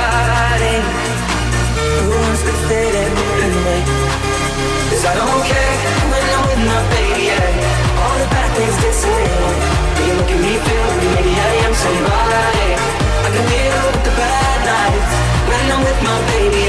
fighting. Who wants to fit in anyway? Cause I don't care when I'm with my baby. Yeah. All the bad things disappear. But you look at me, feel me, maybe I am somebody. I can deal with the bad nights when I'm with my baby.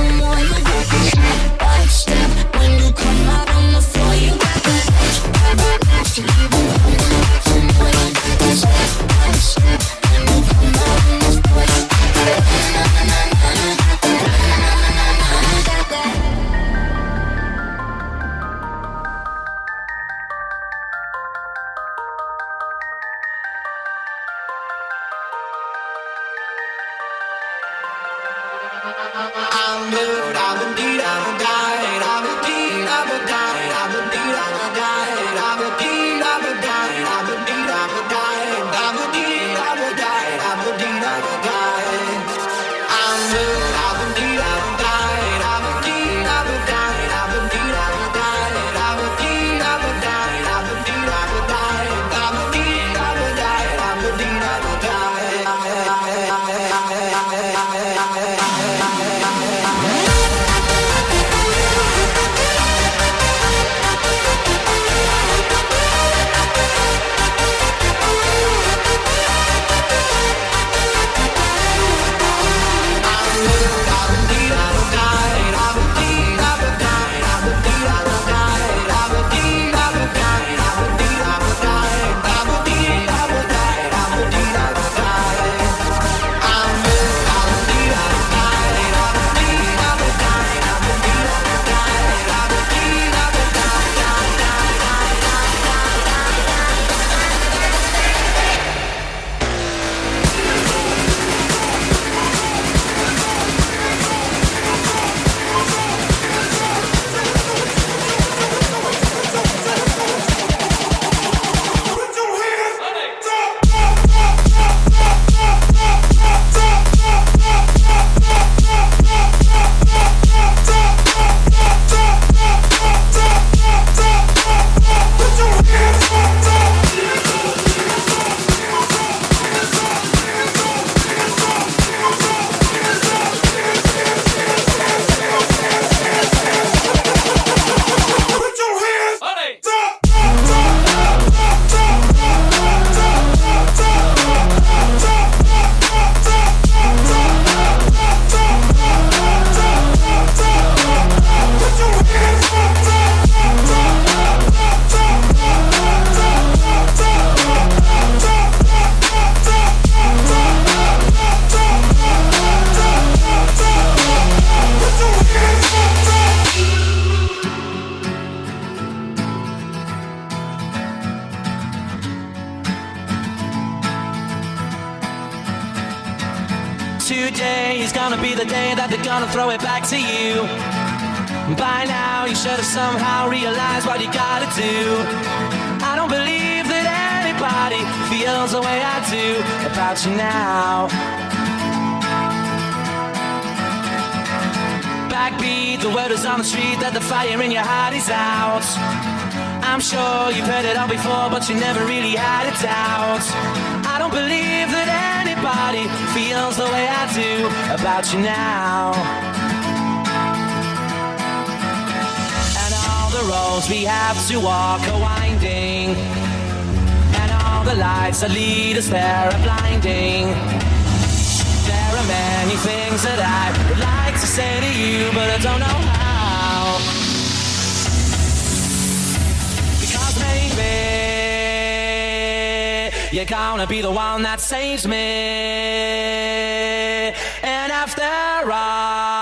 Yeah. I don't know how. Because maybe you're gonna be the one that saves me. And after all.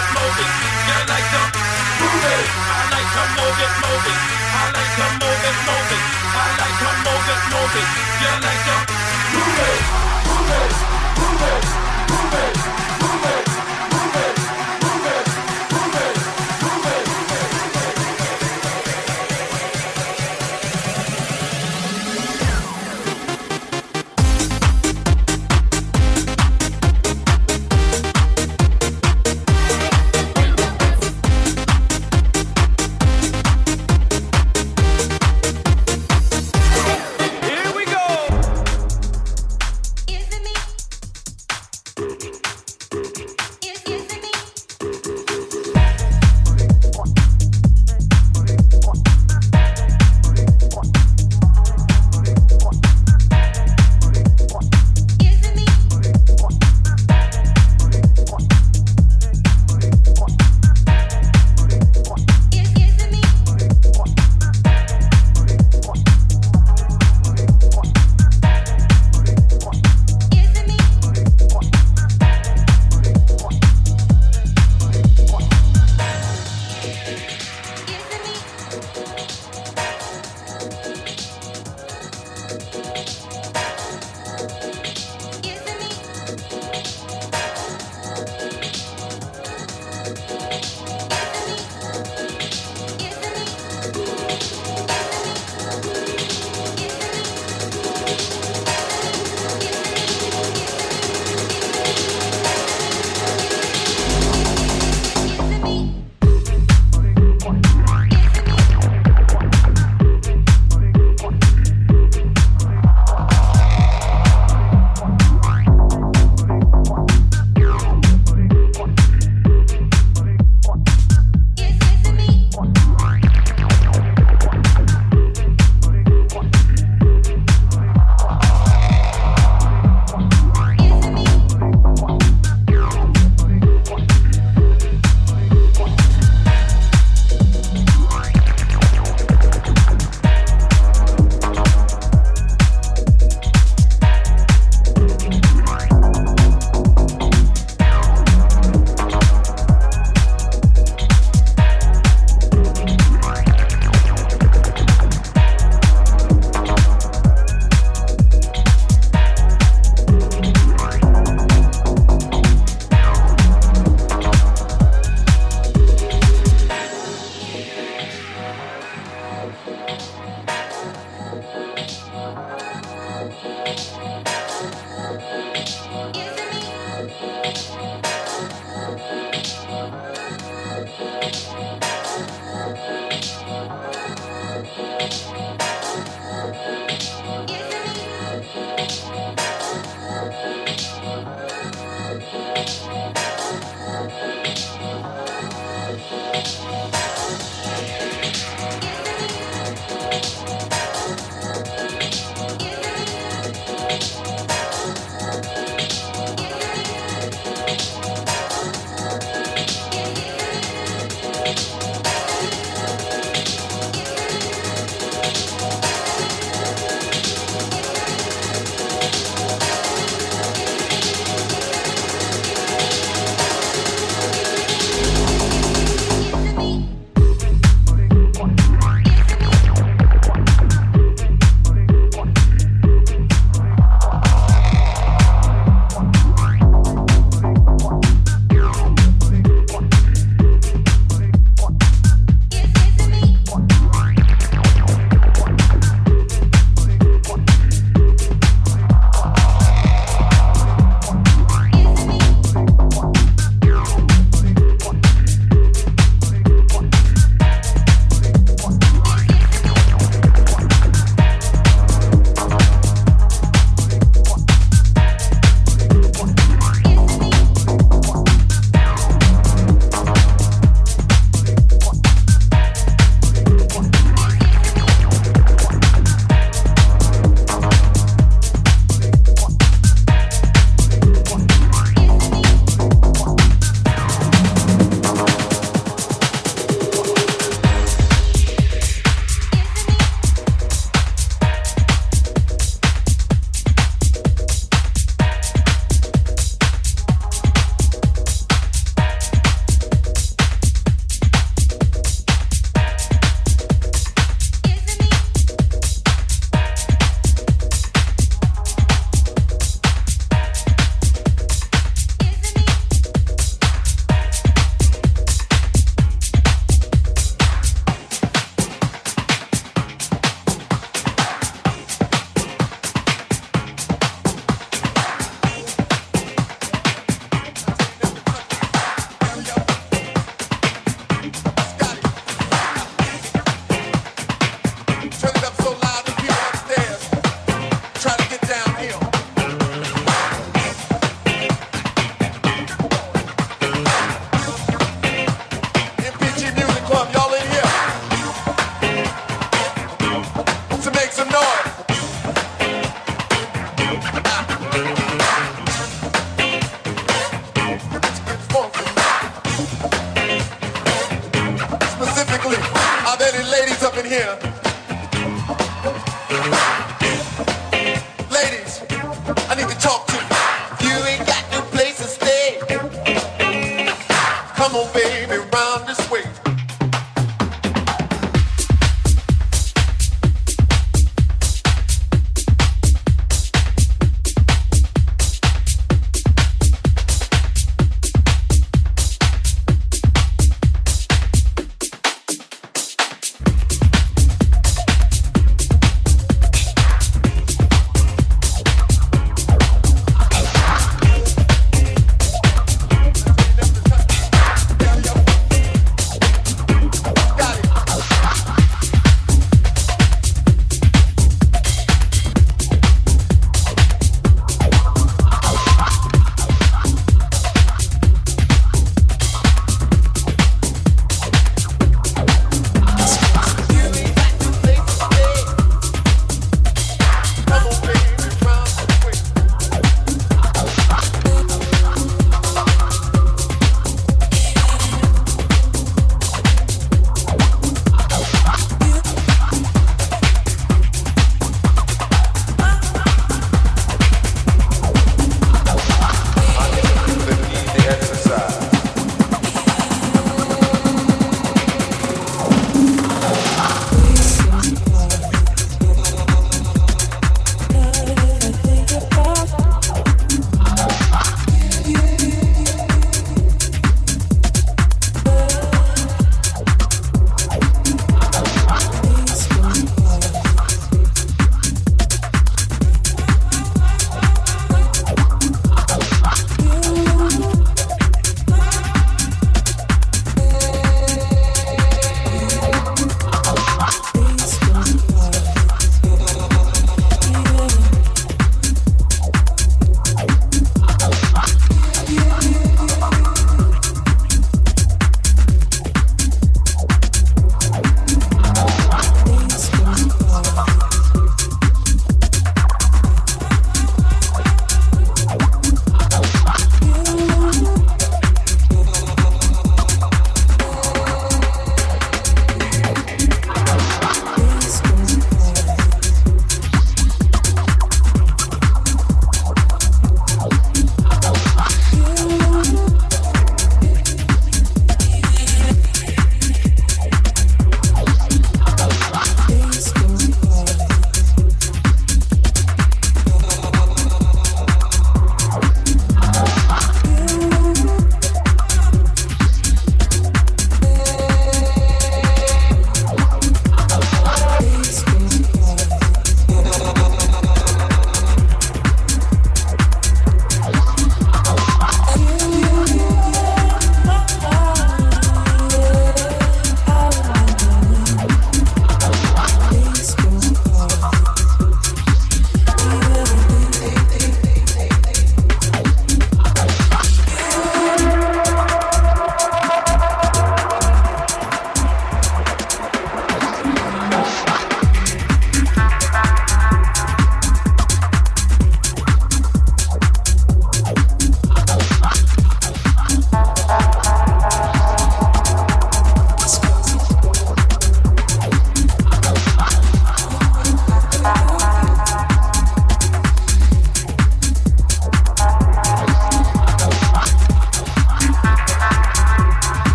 it, move. Yeah, I like to move it. I like to move it, move it. I like to move it, move it. I like to move it, move it. Yeah, I like to move it, move it, move it, move it, move it.